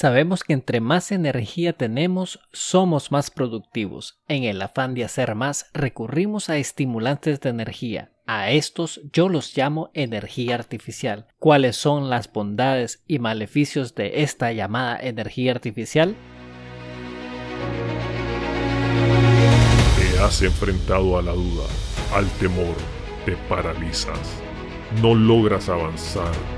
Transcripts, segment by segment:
Sabemos que entre más energía tenemos, somos más productivos. En el afán de hacer más, recurrimos a estimulantes de energía. A estos yo los llamo energía artificial. ¿Cuáles son las bondades y maleficios de esta llamada energía artificial? Te has enfrentado a la duda, al temor, te paralizas. No logras avanzar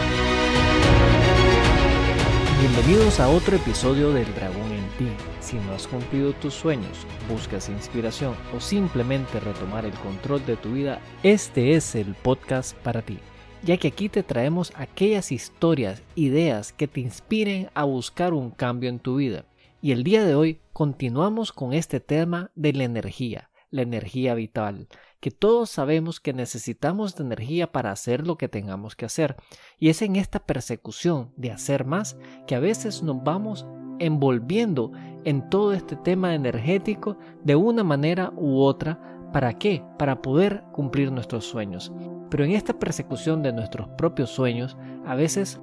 Bienvenidos a otro episodio del Dragón en ti. Si no has cumplido tus sueños, buscas inspiración o simplemente retomar el control de tu vida, este es el podcast para ti, ya que aquí te traemos aquellas historias, ideas que te inspiren a buscar un cambio en tu vida. Y el día de hoy continuamos con este tema de la energía, la energía vital, que todos sabemos que necesitamos de energía para hacer lo que tengamos que hacer. Y es en esta persecución de hacer más que a veces nos vamos envolviendo en todo este tema energético de una manera u otra. ¿Para qué? Para poder cumplir nuestros sueños. Pero en esta persecución de nuestros propios sueños, a veces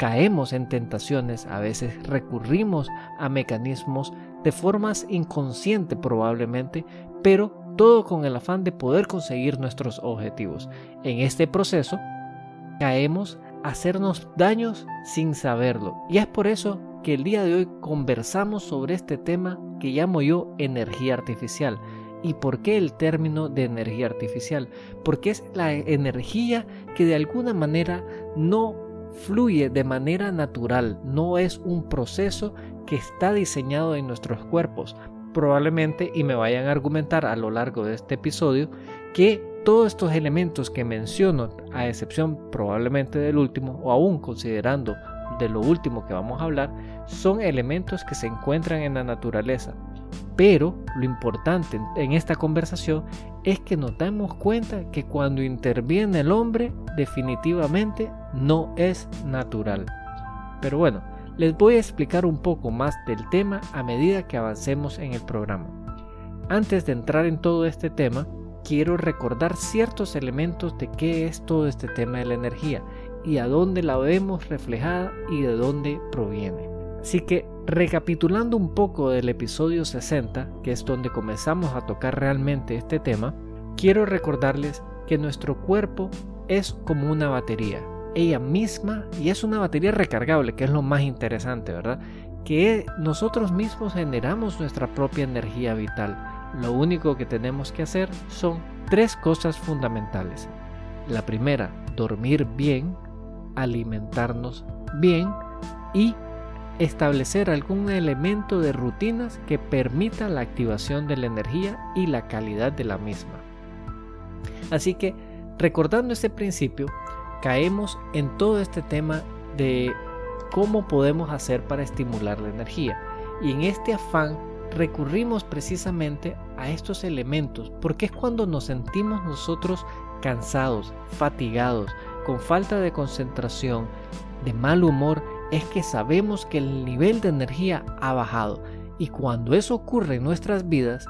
caemos en tentaciones, a veces recurrimos a mecanismos de formas inconscientes probablemente, pero todo con el afán de poder conseguir nuestros objetivos. En este proceso caemos a hacernos daños sin saberlo. Y es por eso que el día de hoy conversamos sobre este tema que llamo yo energía artificial. ¿Y por qué el término de energía artificial? Porque es la energía que de alguna manera no fluye de manera natural, no es un proceso que está diseñado en nuestros cuerpos, probablemente y me vayan a argumentar a lo largo de este episodio que todos estos elementos que menciono, a excepción probablemente del último o aún considerando de lo último que vamos a hablar, son elementos que se encuentran en la naturaleza. Pero lo importante en esta conversación es que nos damos cuenta que cuando interviene el hombre definitivamente no es natural. Pero bueno, les voy a explicar un poco más del tema a medida que avancemos en el programa. Antes de entrar en todo este tema, quiero recordar ciertos elementos de qué es todo este tema de la energía y a dónde la vemos reflejada y de dónde proviene. Así que recapitulando un poco del episodio 60, que es donde comenzamos a tocar realmente este tema, quiero recordarles que nuestro cuerpo es como una batería ella misma y es una batería recargable, que es lo más interesante, ¿verdad? Que nosotros mismos generamos nuestra propia energía vital. Lo único que tenemos que hacer son tres cosas fundamentales. La primera, dormir bien, alimentarnos bien y establecer algún elemento de rutinas que permita la activación de la energía y la calidad de la misma. Así que, recordando este principio, caemos en todo este tema de cómo podemos hacer para estimular la energía. Y en este afán recurrimos precisamente a estos elementos porque es cuando nos sentimos nosotros cansados, fatigados, con falta de concentración, de mal humor, es que sabemos que el nivel de energía ha bajado. Y cuando eso ocurre en nuestras vidas,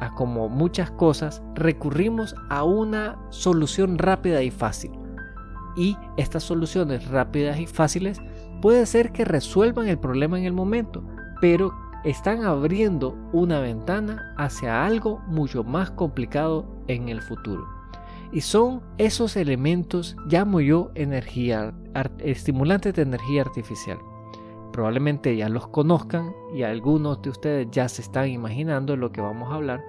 a como muchas cosas, recurrimos a una solución rápida y fácil y estas soluciones rápidas y fáciles puede ser que resuelvan el problema en el momento, pero están abriendo una ventana hacia algo mucho más complicado en el futuro. Y son esos elementos, llamo yo energía, estimulantes de energía artificial. Probablemente ya los conozcan y algunos de ustedes ya se están imaginando lo que vamos a hablar,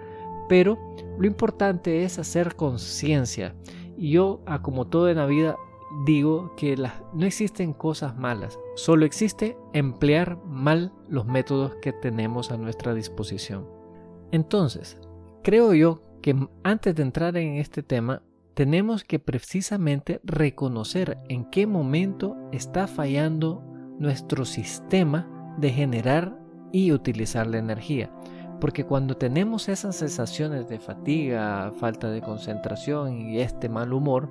pero lo importante es hacer conciencia. Y yo, como todo en la vida, digo que no existen cosas malas, solo existe emplear mal los métodos que tenemos a nuestra disposición. Entonces, creo yo que antes de entrar en este tema, tenemos que precisamente reconocer en qué momento está fallando nuestro sistema de generar y utilizar la energía. Porque cuando tenemos esas sensaciones de fatiga, falta de concentración y este mal humor,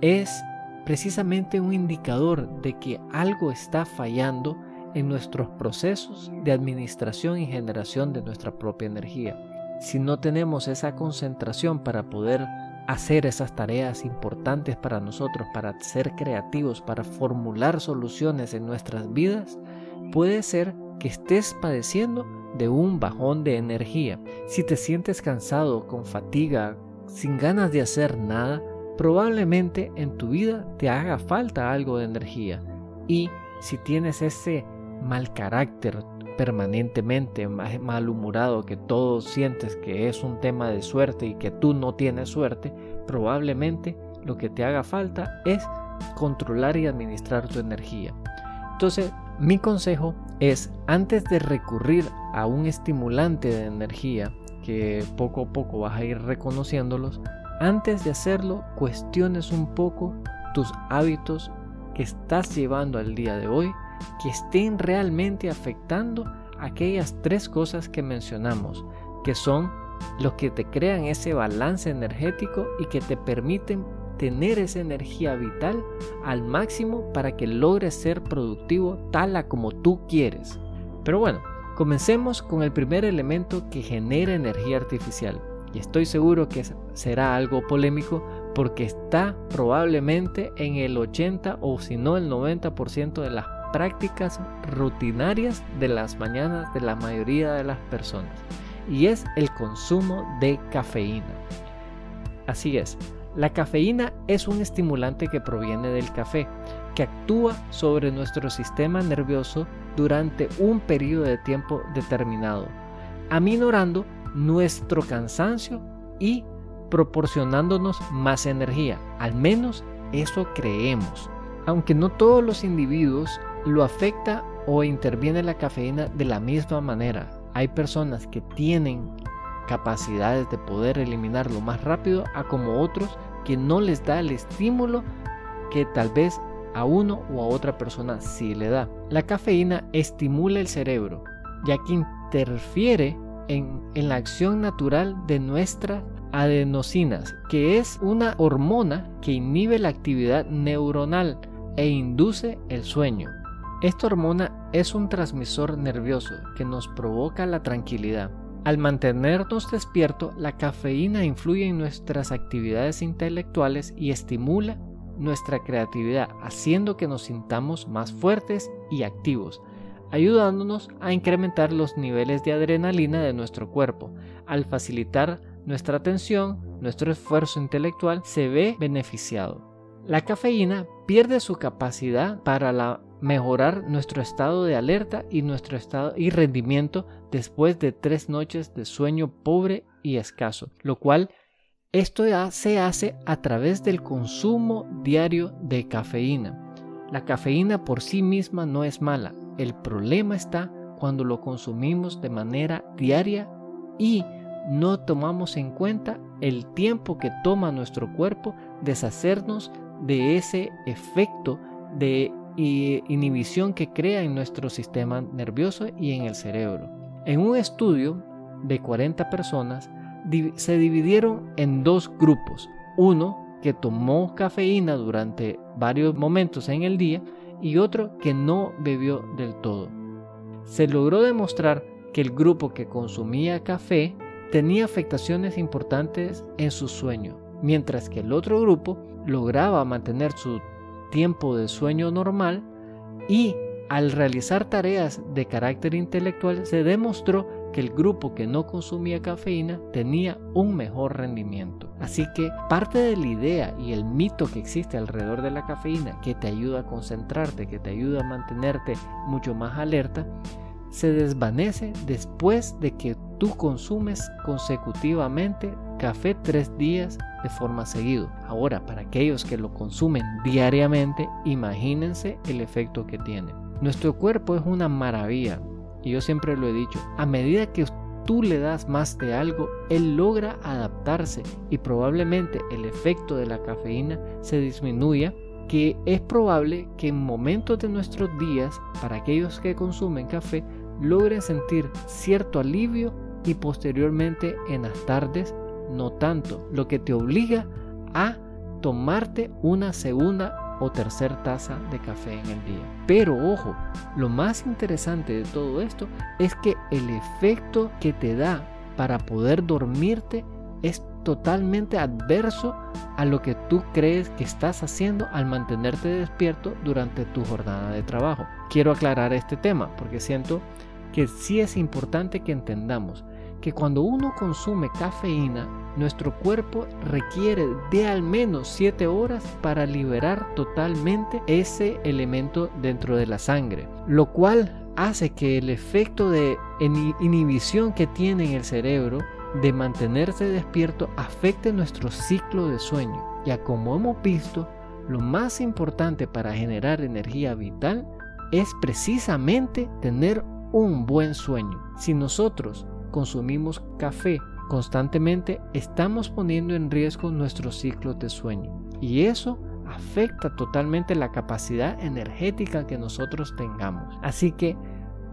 es precisamente un indicador de que algo está fallando en nuestros procesos de administración y generación de nuestra propia energía. Si no tenemos esa concentración para poder hacer esas tareas importantes para nosotros, para ser creativos, para formular soluciones en nuestras vidas, puede ser que estés padeciendo de un bajón de energía. Si te sientes cansado, con fatiga, sin ganas de hacer nada, probablemente en tu vida te haga falta algo de energía. Y si tienes ese mal carácter permanentemente, malhumorado, que todo sientes que es un tema de suerte y que tú no tienes suerte, probablemente lo que te haga falta es controlar y administrar tu energía. Entonces, mi consejo es, antes de recurrir a un estimulante de energía, que poco a poco vas a ir reconociéndolos, antes de hacerlo, cuestiones un poco tus hábitos que estás llevando al día de hoy que estén realmente afectando aquellas tres cosas que mencionamos, que son los que te crean ese balance energético y que te permiten tener esa energía vital al máximo para que logres ser productivo tal a como tú quieres. Pero bueno, comencemos con el primer elemento que genera energía artificial. Y estoy seguro que será algo polémico porque está probablemente en el 80 o si no el 90% de las prácticas rutinarias de las mañanas de la mayoría de las personas y es el consumo de cafeína. Así es, la cafeína es un estimulante que proviene del café, que actúa sobre nuestro sistema nervioso durante un periodo de tiempo determinado, aminorando nuestro cansancio y proporcionándonos más energía, al menos eso creemos. Aunque no todos los individuos lo afecta o interviene la cafeína de la misma manera. Hay personas que tienen capacidades de poder eliminarlo más rápido a como otros que no les da el estímulo que tal vez a uno o a otra persona sí le da. La cafeína estimula el cerebro ya que interfiere en, la acción natural de nuestras adenosinas, que es una hormona que inhibe la actividad neuronal e induce el sueño. Esta hormona es un transmisor nervioso que nos provoca la tranquilidad. Al mantenernos despiertos, la cafeína influye en nuestras actividades intelectuales y estimula nuestra creatividad, haciendo que nos sintamos más fuertes y activos, ayudándonos a incrementar los niveles de adrenalina de nuestro cuerpo. Al facilitar nuestra atención, nuestro esfuerzo intelectual se ve beneficiado. La cafeína pierde su capacidad para la mejorar nuestro estado de alerta y nuestro estado y rendimiento después de tres noches de sueño pobre y escaso, lo cual esto ya se hace a través del consumo diario de cafeína. La cafeína por sí misma no es mala, el problema está cuando lo consumimos de manera diaria y no tomamos en cuenta el tiempo que toma nuestro cuerpo deshacernos de ese efecto de y inhibición que crea en nuestro sistema nervioso y en el cerebro. En un estudio de 40 personas se dividieron en dos grupos. Uno que tomó cafeína durante varios momentos en el día y otro que no bebió del todo. Se logró demostrar que el grupo que consumía café tenía afectaciones importantes en su sueño, mientras que el otro grupo lograba mantener su tiempo de sueño normal y al realizar tareas de carácter intelectual se demostró que el grupo que no consumía cafeína tenía un mejor rendimiento. Así que parte de la idea y el mito que existe alrededor de la cafeína que te ayuda a concentrarte, que te ayuda a mantenerte mucho más alerta, se desvanece después de que tú consumes consecutivamente café tres días de forma seguido. Ahora, para aquellos que lo consumen diariamente, imagínense el efecto que tiene. Nuestro cuerpo es una maravilla y yo siempre lo he dicho, a medida que tú le das más de algo, él logra adaptarse y probablemente el efecto de la cafeína se disminuya que es probable que en momentos de nuestros días, para aquellos que consumen café, logres sentir cierto alivio y posteriormente en las tardes no tanto, lo que te obliga a tomarte una segunda o tercera taza de café en el día. Pero ojo, lo más interesante de todo esto es que el efecto que te da para poder dormirte es totalmente adverso a lo que tú crees que estás haciendo al mantenerte despierto durante tu jornada de trabajo. Quiero aclarar este tema porque siento que sí es importante que entendamos que cuando uno consume cafeína, nuestro cuerpo requiere de al menos 7 horas para liberar totalmente ese elemento dentro de la sangre, lo cual hace que el efecto de inhibición que tiene en el cerebro de mantenerse despierto afecte nuestro ciclo de sueño. Ya como hemos visto, lo más importante para generar energía vital es precisamente tener un buen sueño. Si nosotros consumimos café constantemente, estamos poniendo en riesgo nuestro ciclo de sueño. Y eso afecta totalmente la capacidad energética que nosotros tengamos. Así que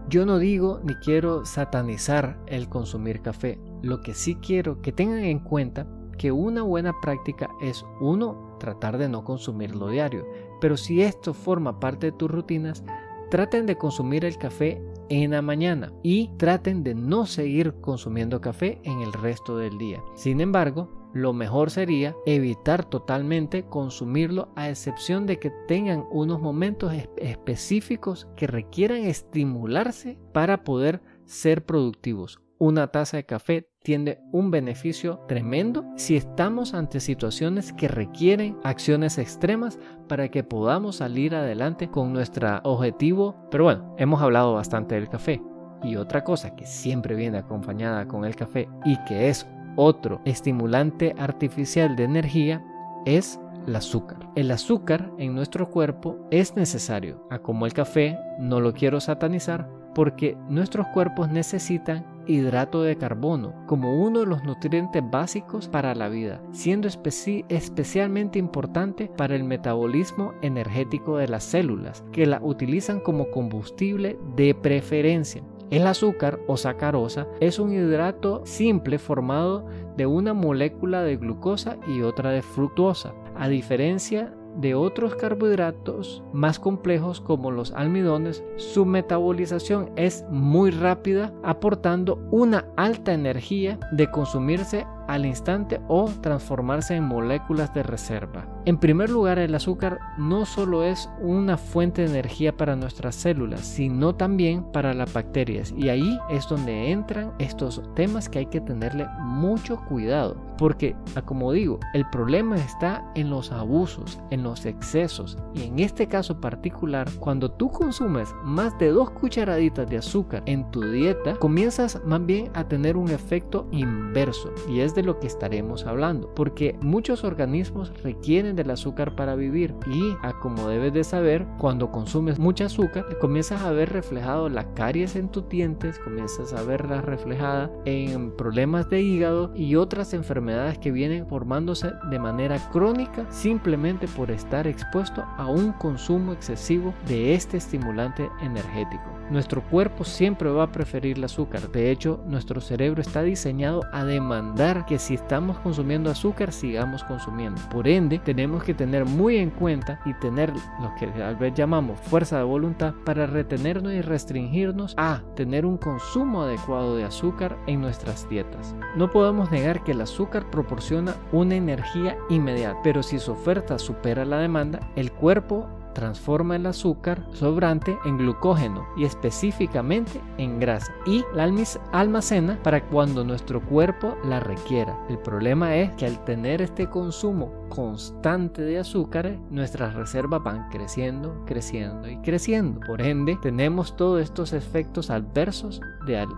yo no digo ni quiero satanizar el consumir café. Lo que sí quiero que tengan en cuenta que una buena práctica es uno tratar de no consumirlo diario. Pero si esto forma parte de tus rutinas, traten de consumir el café en la mañana y traten de no seguir consumiendo café en el resto del día. Sin embargo, lo mejor sería evitar totalmente consumirlo a excepción de que tengan unos momentos específicos que requieran estimularse para poder ser productivos. Una taza de café tiene un beneficio tremendo si estamos ante situaciones que requieren acciones extremas para que podamos salir adelante con nuestro objetivo. Pero bueno, hemos hablado bastante del café. Y otra cosa que siempre viene acompañada con el café y que es otro estimulante artificial de energía es el azúcar. El azúcar en nuestro cuerpo es necesario, a como el café, no lo quiero satanizar, porque nuestros cuerpos necesitan hidrato de carbono como uno de los nutrientes básicos para la vida, siendo especialmente importante para el metabolismo energético de las células, que la utilizan como combustible de preferencia. El azúcar o sacarosa es un hidrato simple formado de una molécula de glucosa y otra de fructosa. A diferencia de otros carbohidratos más complejos como los almidones, su metabolización es muy rápida, aportando una alta energía de consumirse al instante o transformarse en moléculas de reserva. En primer lugar, el azúcar no solo es una fuente de energía para nuestras células, sino también para las bacterias. Y ahí es donde entran estos temas que hay que tenerle mucho cuidado. Porque, ah, como digo, el problema está en los abusos, en los excesos. Y en este caso particular, cuando tú consumes más de dos cucharaditas de azúcar en tu dieta, comienzas más bien a tener un efecto inverso. Y es de lo que estaremos hablando, porque muchos organismos requieren del azúcar para vivir y, como debes de saber, cuando consumes mucha azúcar, comienzas a ver reflejado la caries en tus dientes, comienzas a verla reflejada en problemas de hígado y otras enfermedades que vienen formándose de manera crónica simplemente por estar expuesto a un consumo excesivo de este estimulante energético. Nuestro cuerpo siempre va a preferir el azúcar. De hecho, nuestro cerebro está diseñado a demandar que si estamos consumiendo azúcar, sigamos consumiendo. Por ende, tenemos que tener muy en cuenta y tener lo que tal vez llamamos fuerza de voluntad para retenernos y restringirnos a tener un consumo adecuado de azúcar en nuestras dietas. No podemos negar que el azúcar proporciona una energía inmediata, pero si su oferta supera la demanda, el cuerpo transforma el azúcar sobrante en glucógeno y específicamente en grasa y la almacena para cuando nuestro cuerpo la requiera. El problema es que al tener este consumo constante de azúcares, nuestras reservas van creciendo, creciendo y creciendo. Por ende, tenemos todos estos efectos adversos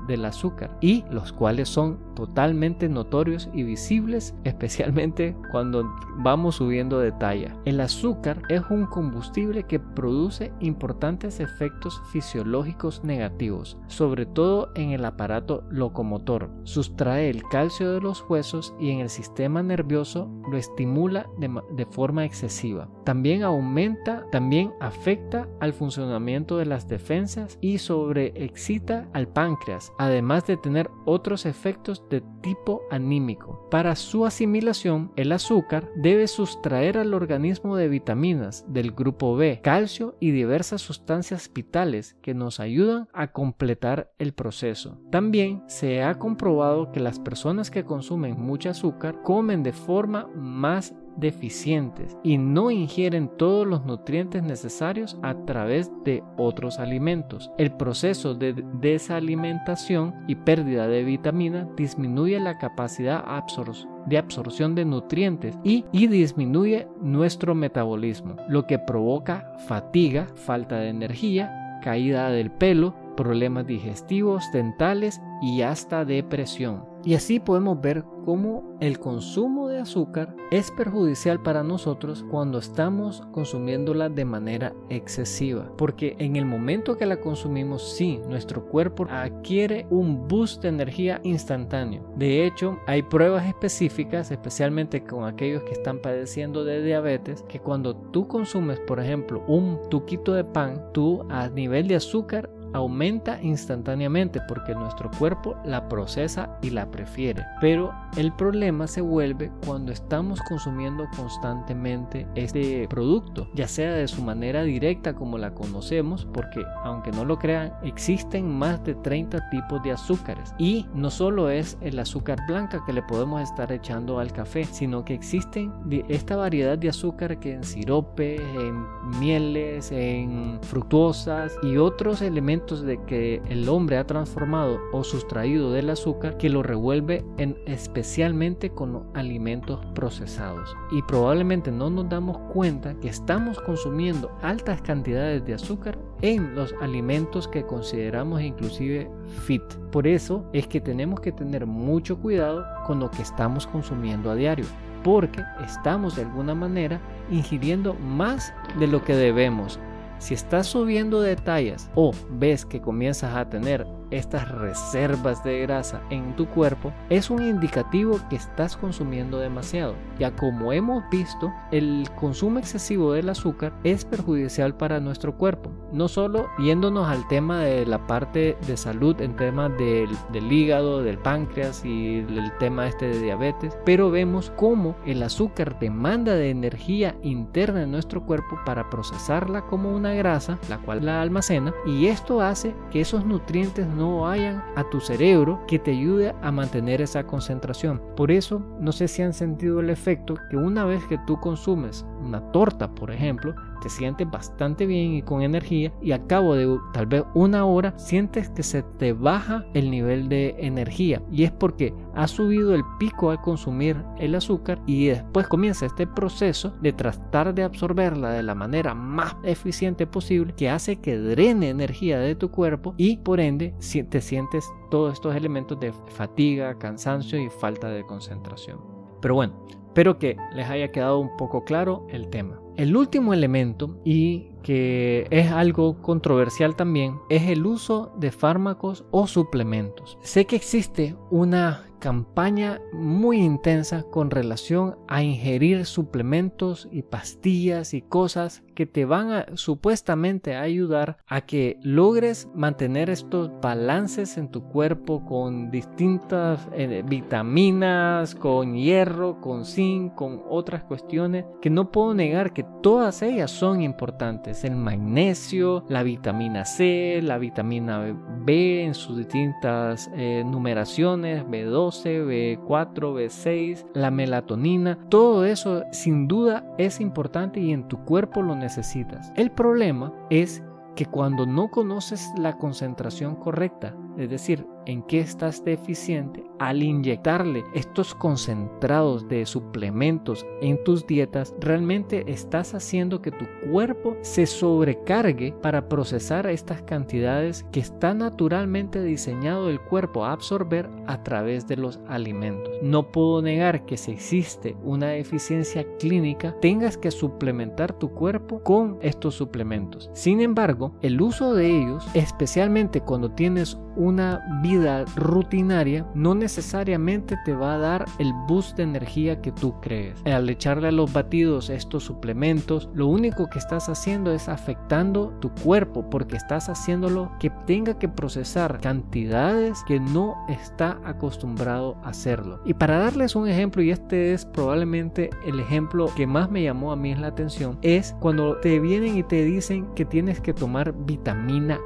del azúcar y los cuales son totalmente notorios y visibles, especialmente cuando vamos subiendo de talla. El azúcar es un combustible que produce importantes efectos fisiológicos negativos, sobre todo en el aparato locomotor. Sustrae el calcio de los huesos y en el sistema nervioso lo estimula acumula de, forma excesiva. También aumenta, también afecta al funcionamiento de las defensas y sobreexcita al páncreas, además de tener otros efectos de tipo anímico. Para su asimilación, el azúcar debe sustraer al organismo de vitaminas del grupo B, calcio y diversas sustancias vitales que nos ayudan a completar el proceso. También se ha comprobado que las personas que consumen mucho azúcar comen de forma más deficientes y no ingieren todos los nutrientes necesarios a través de otros alimentos. El proceso de desalimentación y pérdida de vitamina disminuye la capacidad de absorción de nutrientes y, disminuye nuestro metabolismo, lo que provoca fatiga, falta de energía, caída del pelo, problemas digestivos, dentales y hasta depresión. Y así podemos ver cómo el consumo de azúcar es perjudicial para nosotros cuando estamos consumiéndola de manera excesiva. Porque en el momento que la consumimos, sí, nuestro cuerpo adquiere un boost de energía instantáneo. De hecho, hay pruebas específicas, especialmente con aquellos que están padeciendo de diabetes, que cuando tú consumes, por ejemplo, un tuquito de pan, tú a nivel de azúcar aumenta instantáneamente porque nuestro cuerpo la procesa y la prefiere. Pero el problema se vuelve cuando estamos consumiendo constantemente este producto, ya sea de su manera directa como la conocemos, porque aunque no lo crean, existen más de 30 tipos de azúcares. Y no solo es el azúcar blanca que le podemos estar echando al café, sino que existen esta variedad de azúcar que en sirope, en mieles, en fructuosas y otros elementos de que el hombre ha transformado o sustraído del azúcar que lo revuelve en especialmente con alimentos procesados. Y probablemente no nos damos cuenta que estamos consumiendo altas cantidades de azúcar en los alimentos que consideramos inclusive fit. Por eso es que tenemos que tener mucho cuidado con lo que estamos consumiendo a diario porque estamos de alguna manera ingiriendo más de lo que debemos si estás subiendo de tallas o ves que comienzas a tener estas reservas de grasa en tu cuerpo es un indicativo que estás consumiendo demasiado. Ya como hemos visto, el consumo excesivo del azúcar es perjudicial para nuestro cuerpo. No solo yéndonos al tema de la parte de salud, en temas del, del hígado, del páncreas y el tema este de diabetes, pero vemos cómo el azúcar demanda de energía interna en nuestro cuerpo para procesarla como una grasa, la cual la almacena, y esto hace que esos nutrientes no no vayan a tu cerebro que te ayude a mantener esa concentración. Por eso, no sé si han sentido el efecto que una vez que tú consumes una torta, por ejemplo, te sientes bastante bien y con energía y al cabo de tal vez una hora sientes que se te baja el nivel de energía y es porque ha subido el pico al consumir el azúcar y después comienza este proceso de tratar de absorberla de la manera más eficiente posible que hace que drene energía de tu cuerpo y por ende te sientes todos estos elementos de fatiga, cansancio y falta de concentración. Pero bueno, espero que les haya quedado un poco claro el tema. El último elemento, y que es algo controversial también, es el uso de fármacos o suplementos. Sé que existe una campaña muy intensa con relación a ingerir suplementos y pastillas y cosas que te van a supuestamente ayudar a que logres mantener estos balances en tu cuerpo con distintas eh, vitaminas, con hierro, con zinc, con otras cuestiones que no puedo negar que todas ellas son importantes. El magnesio, la vitamina C, la vitamina B en sus distintas eh, numeraciones, B12, B4, B6, la melatonina, todo eso sin duda es importante y en tu cuerpo lo necesitas. El problema es que cuando no conoces la concentración correcta, es decir, en qué estás deficiente, al inyectarle estos concentrados de suplementos en tus dietas, realmente estás haciendo que tu cuerpo se sobrecargue para procesar estas cantidades que está naturalmente diseñado el cuerpo a absorber a través de los alimentos. No puedo negar que si existe una deficiencia clínica, tengas que suplementar tu cuerpo con estos suplementos. Sin embargo, el uso de ellos, especialmente cuando tienes una vida rutinaria no necesariamente te va a dar el boost de energía que tú crees. Al echarle a los batidos estos suplementos, lo único que estás haciendo es afectando tu cuerpo porque estás haciéndolo que tenga que procesar cantidades que no está acostumbrado a hacerlo. Y para darles un ejemplo, y este es probablemente el ejemplo que más me llamó a mí la atención, es cuando te vienen y te dicen que tienes que tomar vitamina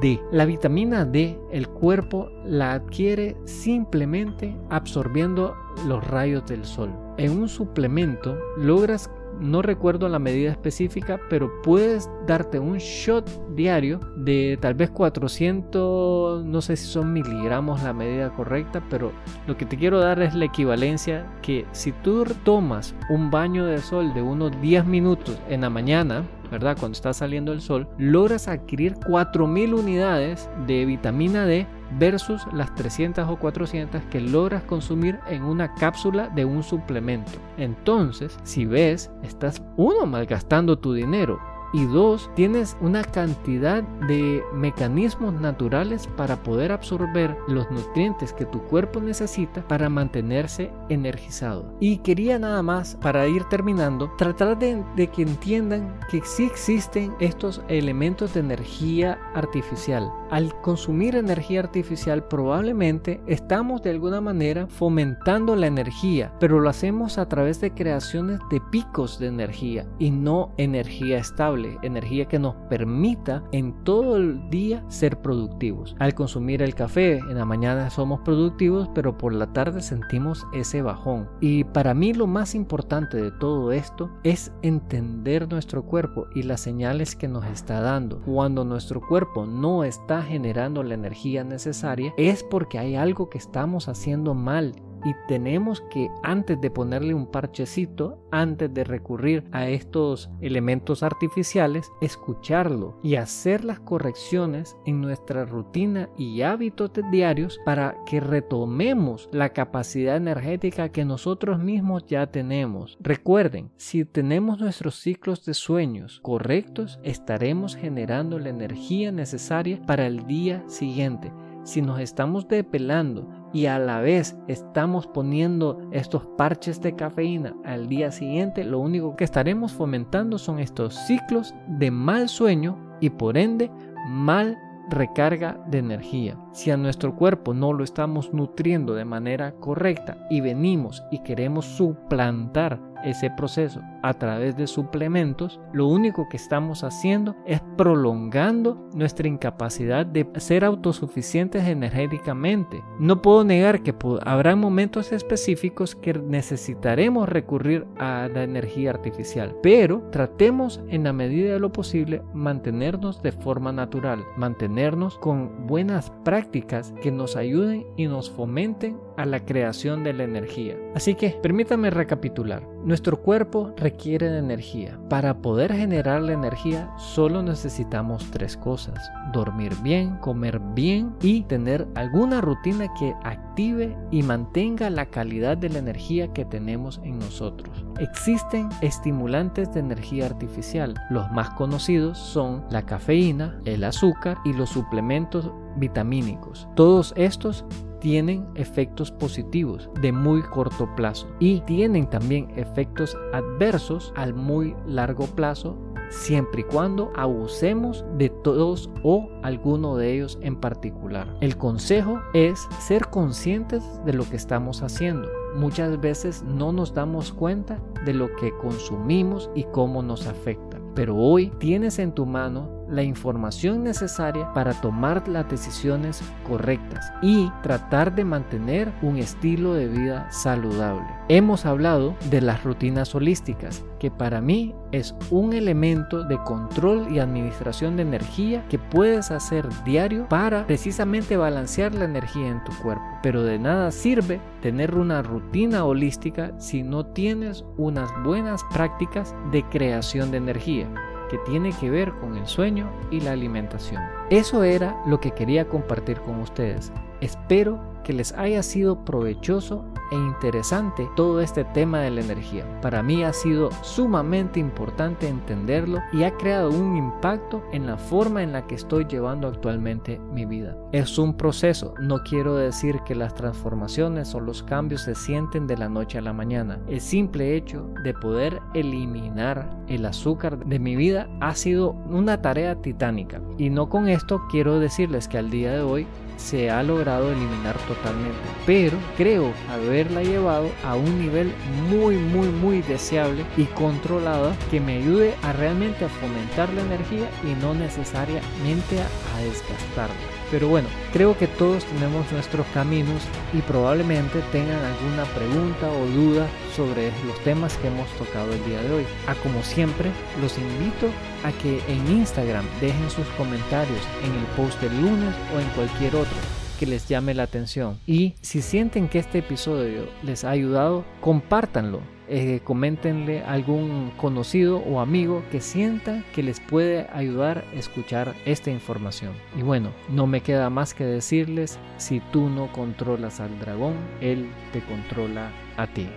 D. La vitamina D, el cuerpo la adquiere simplemente absorbiendo los rayos del sol. En un suplemento logras no recuerdo la medida específica, pero puedes darte un shot diario de tal vez 400, no sé si son miligramos la medida correcta, pero lo que te quiero dar es la equivalencia que si tú tomas un baño de sol de unos 10 minutos en la mañana, ¿verdad? Cuando está saliendo el sol, logras adquirir 4000 unidades de vitamina D versus las 300 o 400 que logras consumir en una cápsula de un suplemento. Entonces, si ves, estás uno malgastando tu dinero y dos, tienes una cantidad de mecanismos naturales para poder absorber los nutrientes que tu cuerpo necesita para mantenerse energizado. Y quería nada más, para ir terminando, tratar de, que entiendan que sí existen estos elementos de energía artificial. Al consumir energía artificial probablemente estamos de alguna manera fomentando la energía, pero lo hacemos a través de creaciones de picos de energía y no energía estable energía que nos permita en todo el día ser productivos. Al consumir el café, en la mañana somos productivos, pero por la tarde sentimos ese bajón. Y para mí lo más importante de todo esto es entender nuestro cuerpo y las señales que nos está dando. Cuando nuestro cuerpo no está generando la energía necesaria, es porque hay algo que estamos haciendo mal y tenemos que antes de ponerle un parchecito, antes de recurrir a estos elementos artificiales, escucharlo y hacer las correcciones en nuestra rutina y hábitos diarios para que retomemos la capacidad energética que nosotros mismos ya tenemos. Recuerden, si tenemos nuestros ciclos de sueños correctos, estaremos generando la energía necesaria para el día siguiente. Si nos estamos depelando y a la vez estamos poniendo estos parches de cafeína al día siguiente, lo único que estaremos fomentando son estos ciclos de mal sueño y por ende mal recarga de energía. Si a nuestro cuerpo no lo estamos nutriendo de manera correcta y venimos y queremos suplantar ese proceso a través de suplementos, lo único que estamos haciendo es prolongando nuestra incapacidad de ser autosuficientes energéticamente. No puedo negar que habrá momentos específicos que necesitaremos recurrir a la energía artificial, pero tratemos en la medida de lo posible mantenernos de forma natural, mantenernos con buenas prácticas que nos ayuden y nos fomenten a la creación de la energía. Así que permítame recapitular. Nuestro cuerpo requiere de energía. Para poder generar la energía solo necesitamos tres cosas. Dormir bien, comer bien y tener alguna rutina que active y mantenga la calidad de la energía que tenemos en nosotros. Existen estimulantes de energía artificial. Los más conocidos son la cafeína, el azúcar y los suplementos vitamínicos. Todos estos tienen efectos positivos de muy corto plazo y tienen también efectos adversos al muy largo plazo siempre y cuando abusemos de todos o alguno de ellos en particular. El consejo es ser conscientes de lo que estamos haciendo. Muchas veces no nos damos cuenta de lo que consumimos y cómo nos afecta. Pero hoy tienes en tu mano la información necesaria para tomar las decisiones correctas y tratar de mantener un estilo de vida saludable. Hemos hablado de las rutinas holísticas, que para mí es un elemento de control y administración de energía que puedes hacer diario para precisamente balancear la energía en tu cuerpo. Pero de nada sirve tener una rutina holística si no tienes unas buenas prácticas de creación de energía que tiene que ver con el sueño y la alimentación. Eso era lo que quería compartir con ustedes. Espero que les haya sido provechoso e interesante todo este tema de la energía. Para mí ha sido sumamente importante entenderlo y ha creado un impacto en la forma en la que estoy llevando actualmente mi vida. Es un proceso, no quiero decir que las transformaciones o los cambios se sienten de la noche a la mañana. El simple hecho de poder eliminar el azúcar de mi vida ha sido una tarea titánica. Y no con esto quiero decirles que al día de hoy se ha logrado eliminar totalmente. Pero creo haberla llevado a un nivel muy, muy, muy deseable y controlada que me ayude a realmente a fomentar la energía y no necesariamente a, desgastarla. Pero bueno, creo que todos tenemos nuestros caminos y probablemente tengan alguna pregunta o duda sobre los temas que hemos tocado el día de hoy. A como siempre, los invito a que en Instagram dejen sus comentarios en el post del lunes o en cualquier otro que les llame la atención. Y si sienten que este episodio les ha ayudado, compártanlo. Eh, coméntenle a algún conocido o amigo que sienta que les puede ayudar a escuchar esta información. Y bueno, no me queda más que decirles, si tú no controlas al dragón, él te controla a ti.